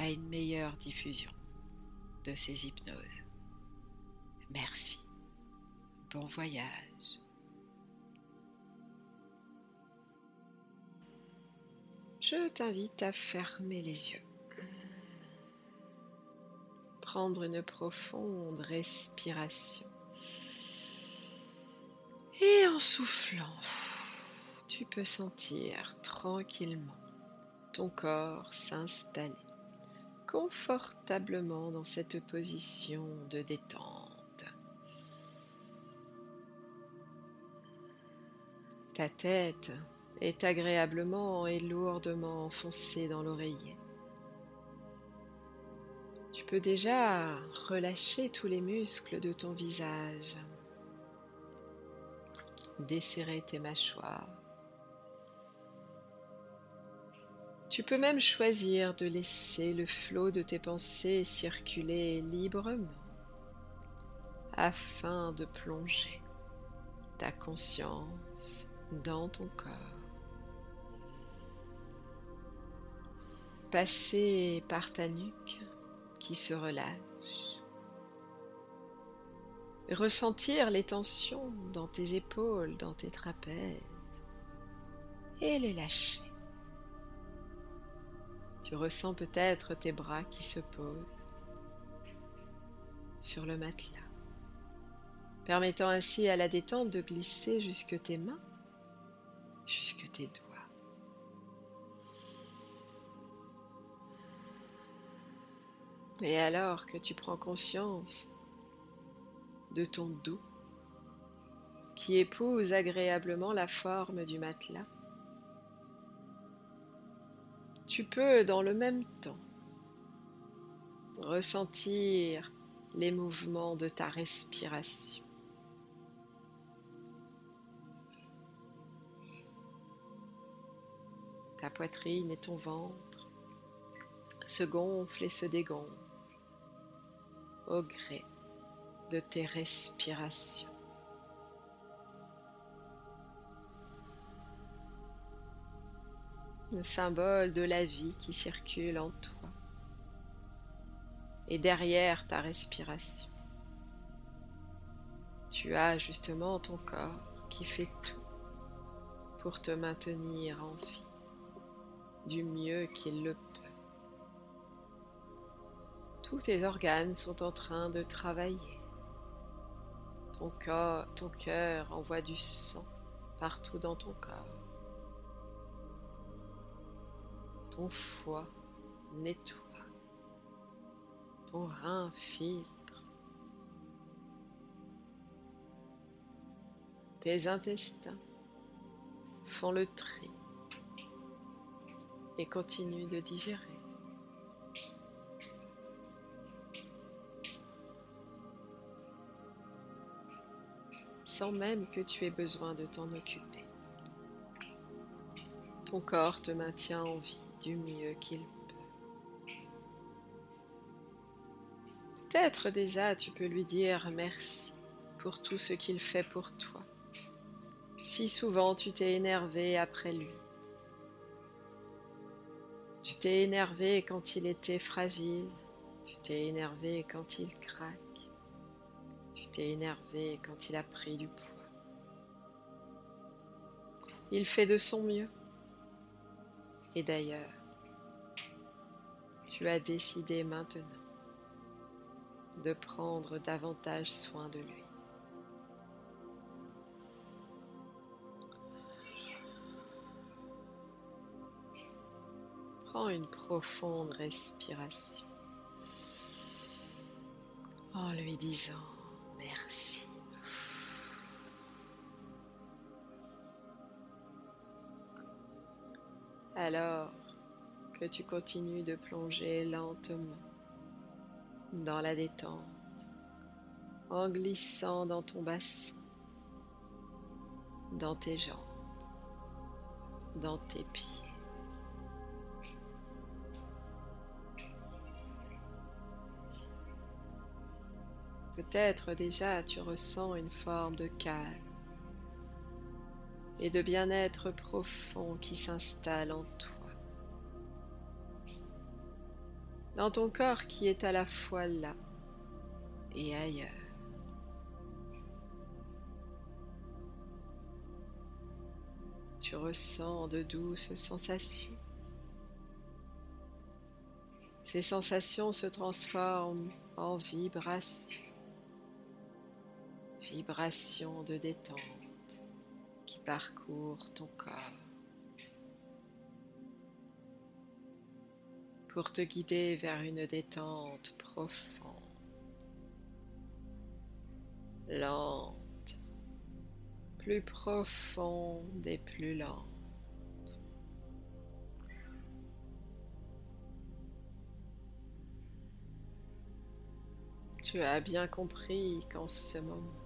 à une meilleure diffusion de ces hypnoses. Merci. Bon voyage. Je t'invite à fermer les yeux. Prendre une profonde respiration. Et en soufflant, tu peux sentir tranquillement ton corps s'installer confortablement dans cette position de détente. Ta tête est agréablement et lourdement enfoncée dans l'oreiller. Tu peux déjà relâcher tous les muscles de ton visage, desserrer tes mâchoires Tu peux même choisir de laisser le flot de tes pensées circuler librement afin de plonger ta conscience dans ton corps. Passer par ta nuque qui se relâche. Ressentir les tensions dans tes épaules, dans tes trapèzes et les lâcher. Tu ressens peut-être tes bras qui se posent sur le matelas, permettant ainsi à la détente de glisser jusque tes mains, jusque tes doigts. Et alors que tu prends conscience de ton dos qui épouse agréablement la forme du matelas, tu peux dans le même temps ressentir les mouvements de ta respiration. Ta poitrine et ton ventre se gonflent et se dégonflent au gré de tes respirations. Le symbole de la vie qui circule en toi et derrière ta respiration. Tu as justement ton corps qui fait tout pour te maintenir en vie du mieux qu'il le peut. Tous tes organes sont en train de travailler. Ton corps, ton cœur envoie du sang partout dans ton corps. Ton foie nettoie. Ton rein filtre. Tes intestins font le tri et continuent de digérer. sans même que tu aies besoin de t'en occuper. Ton corps te maintient en vie du mieux qu'il peut. Peut-être déjà tu peux lui dire merci pour tout ce qu'il fait pour toi. Si souvent tu t'es énervé après lui. Tu t'es énervé quand il était fragile. Tu t'es énervé quand il craque. Tu t'es énervé quand il a pris du poids. Il fait de son mieux. Et d'ailleurs, tu as décidé maintenant de prendre davantage soin de lui. Prends une profonde respiration en lui disant merci. Alors que tu continues de plonger lentement dans la détente en glissant dans ton bassin, dans tes jambes, dans tes pieds. Peut-être déjà tu ressens une forme de calme et de bien-être profond qui s'installe en toi. Dans ton corps qui est à la fois là et ailleurs. Tu ressens de douces sensations. Ces sensations se transforment en vibrations vibration de détente parcourt ton corps pour te guider vers une détente profonde, lente, plus profonde et plus lente. Tu as bien compris qu'en ce moment,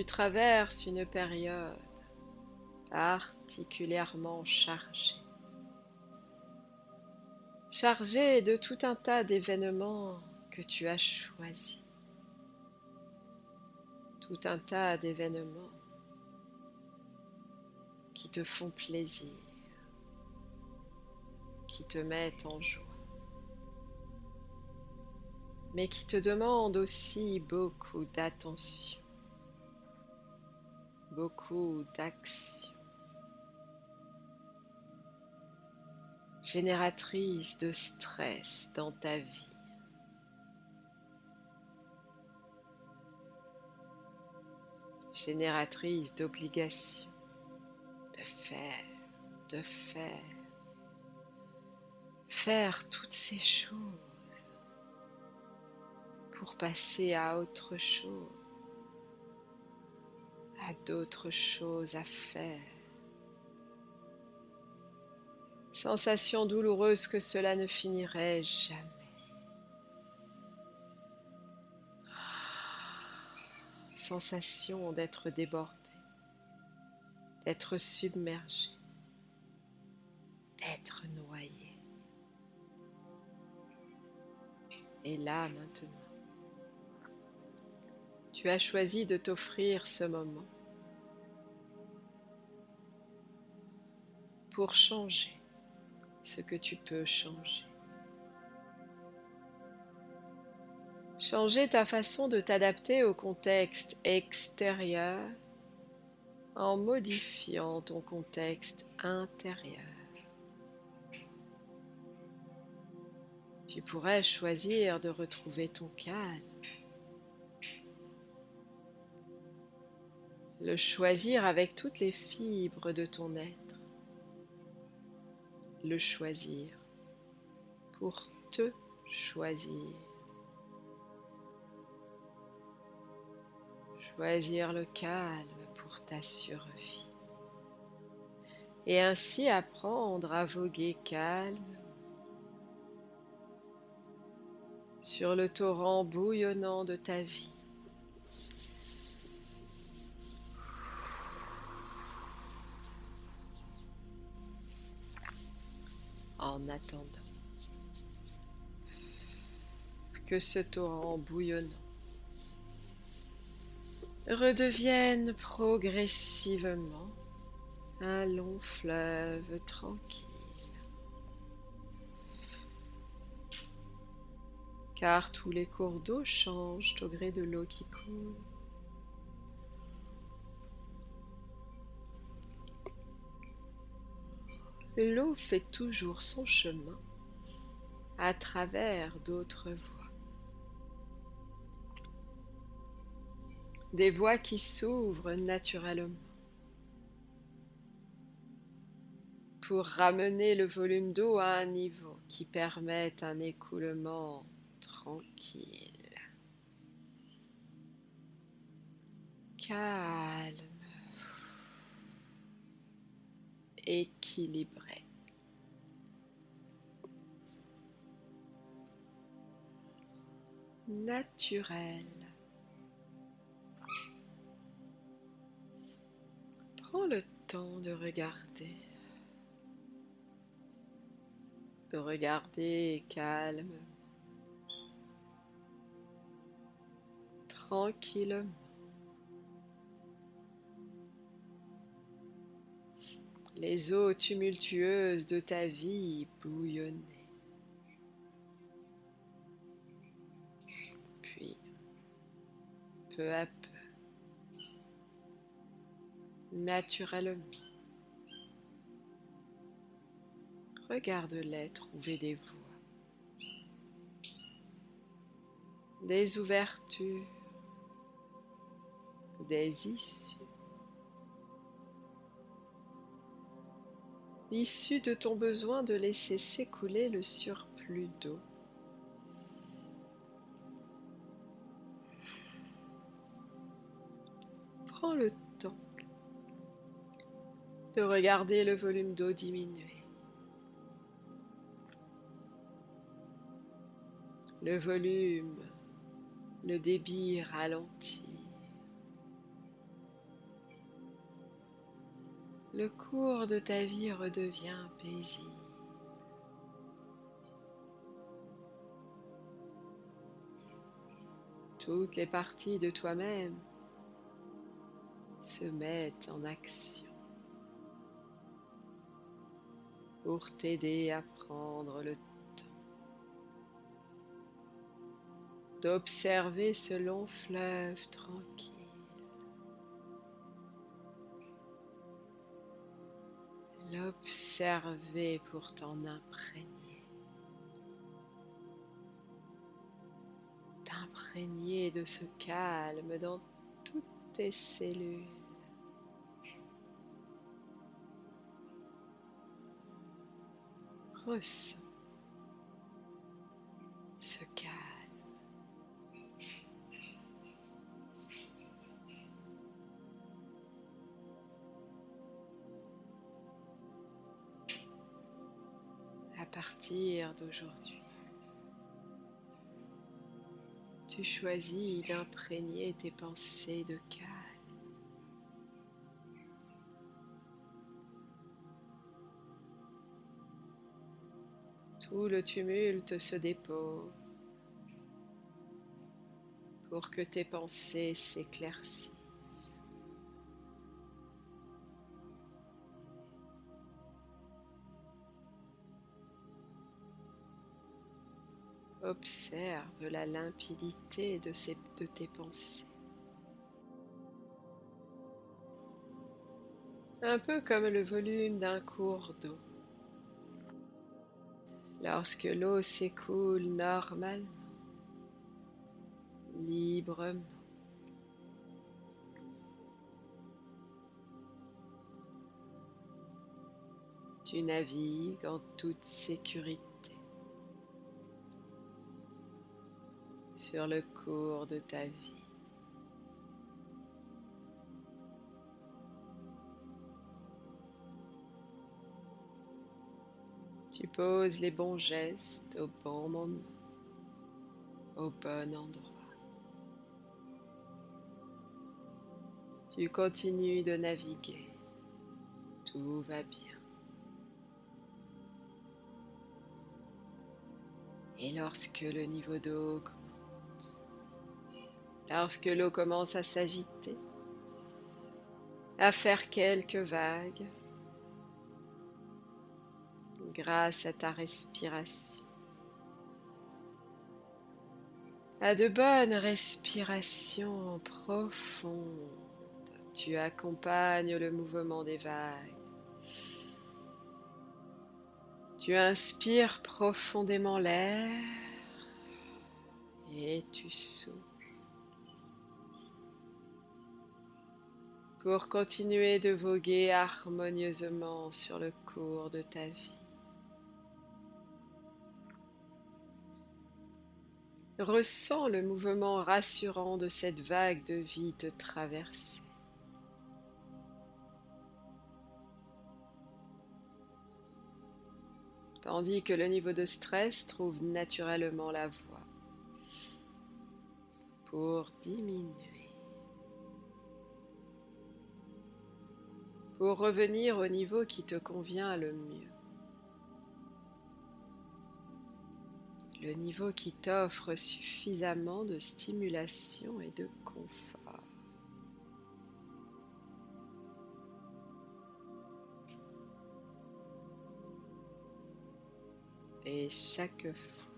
tu traverses une période particulièrement chargée. Chargée de tout un tas d'événements que tu as choisis. Tout un tas d'événements qui te font plaisir, qui te mettent en joie, mais qui te demandent aussi beaucoup d'attention beaucoup d'actions génératrices de stress dans ta vie. génératrices d'obligations, de faire, de faire, faire toutes ces choses pour passer à autre chose d'autres choses à faire. Sensation douloureuse que cela ne finirait jamais. Sensation d'être débordé, d'être submergé, d'être noyé. Et là maintenant, tu as choisi de t'offrir ce moment pour changer ce que tu peux changer. Changer ta façon de t'adapter au contexte extérieur en modifiant ton contexte intérieur. Tu pourrais choisir de retrouver ton calme, le choisir avec toutes les fibres de ton être le choisir, pour te choisir. Choisir le calme pour ta survie. Et ainsi apprendre à voguer calme sur le torrent bouillonnant de ta vie. En attendant que ce torrent bouillonnant redevienne progressivement un long fleuve tranquille. Car tous les cours d'eau changent au gré de l'eau qui coule. L'eau fait toujours son chemin à travers d'autres voies. Des voies qui s'ouvrent naturellement pour ramener le volume d'eau à un niveau qui permette un écoulement tranquille, calme, équilibré. Naturel. Prends le temps de regarder. De regarder calme, tranquillement. Les eaux tumultueuses de ta vie bouillonner. Puis, peu à peu, naturellement, regarde-les trouver des voies, des ouvertures, des issues. Issues de ton besoin de laisser s'écouler le surplus d'eau. Prends le temps de regarder le volume d'eau diminuer. Le volume, le débit ralentit. Le cours de ta vie redevient paisible. Toutes les parties de toi-même se mettent en action pour t'aider à prendre le temps d'observer ce long fleuve tranquille. L'observer pour t'en imprégner. T'imprégner de ce calme dans toutes tes cellules. Partir d'aujourd'hui, tu choisis d'imprégner tes pensées de calme. Tout le tumulte se dépose pour que tes pensées s'éclaircissent. Observe la limpidité de, tes pensées. Un peu comme le volume d'un cours d'eau. Lorsque l'eau s'écoule normalement, librement, tu navigues en toute sécurité. Sur le cours de ta vie. Tu poses les bons gestes au bon moment, au bon endroit. Tu continues de naviguer. Tout va bien. Et lorsque le niveau d'eau lorsque l'eau commence à s'agiter, à faire quelques vagues grâce à ta respiration. À de bonnes respirations profondes, tu accompagnes le mouvement des vagues. Tu inspires profondément l'air et tu souffles. Pour continuer de voguer harmonieusement sur le cours de ta vie. Ressens le mouvement rassurant de cette vague de vie te traverser. Tandis que le niveau de stress trouve naturellement la voie pour diminuer, pour revenir au niveau qui te convient le mieux. le niveau qui t'offre suffisamment de stimulation et de confort. Et chaque fois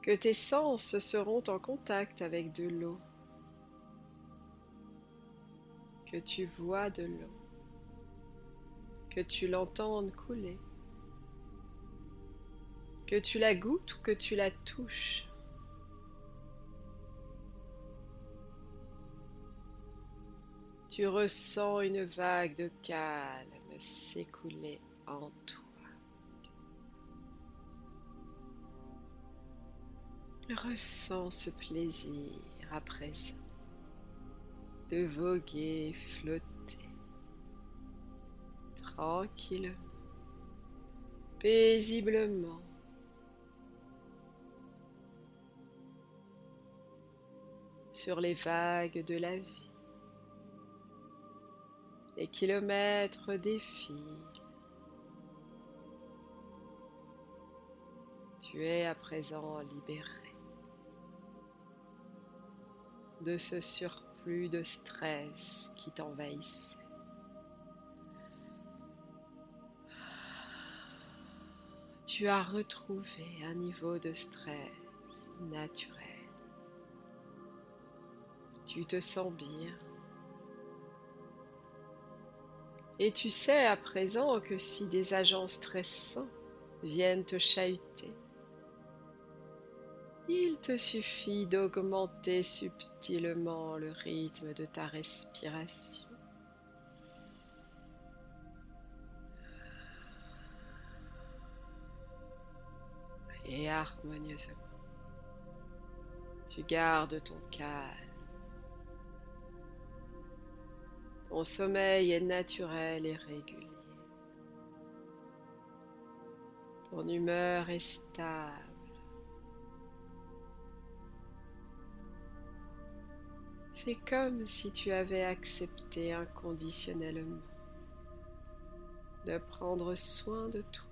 que tes sens seront en contact avec de l'eau, tu vois de l'eau, que tu l'entendes couler, que tu la goûtes ou que tu la touches. Tu ressens une vague de calme s'écouler en toi. Ressens ce plaisir à présent de voguer, flotter tranquillement, paisiblement sur les vagues de la vie. Les kilomètres défilent. Tu es à présent libéré de ce surplus de stress qui t'envahissait. Tu as retrouvé un niveau de stress naturel. Tu te sens bien. Et tu sais à présent que si des agents stressants viennent te chahuter, il te suffit d'augmenter subtilement le rythme de ta respiration. Et harmonieusement, tu gardes ton calme Ton sommeil est naturel et régulier. Ton humeur est stable. C'est comme si tu avais accepté inconditionnellement de prendre soin de toi,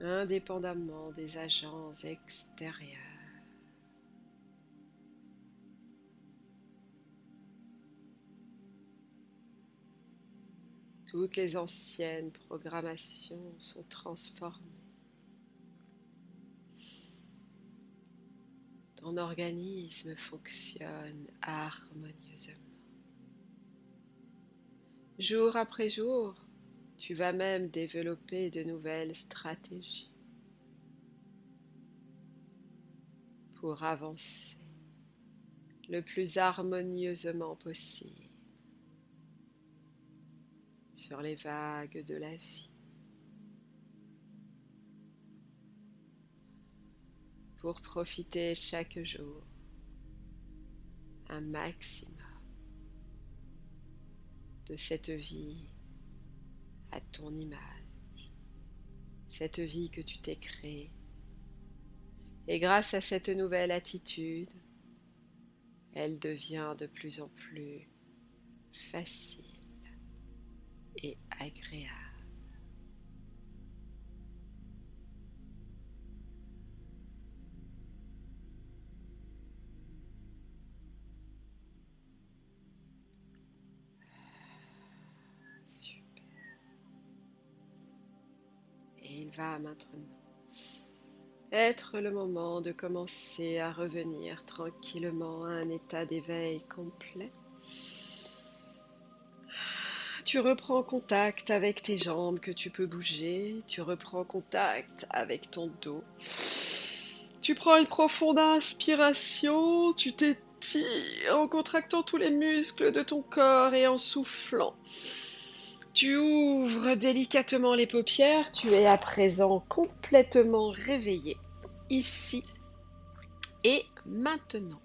indépendamment des agents extérieurs. Toutes les anciennes programmations sont transformées. Ton organisme fonctionne harmonieusement. Jour après jour, tu vas même développer de nouvelles stratégies pour avancer le plus harmonieusement possible sur les vagues de la vie. Pour profiter chaque jour un maximum de cette vie à ton image, cette vie que tu t'es créée. Et grâce à cette nouvelle attitude, elle devient de plus en plus facile et agréable. Va maintenant être le moment de commencer à revenir tranquillement à un état d'éveil complet tu reprends contact avec tes jambes que tu peux bouger, tu reprends contact avec ton dos. Tu prends une profonde inspiration, tu t'étires en contractant tous les muscles de ton corps et en soufflant. Tu ouvres délicatement les paupières, tu es à présent complètement réveillé, ici et maintenant.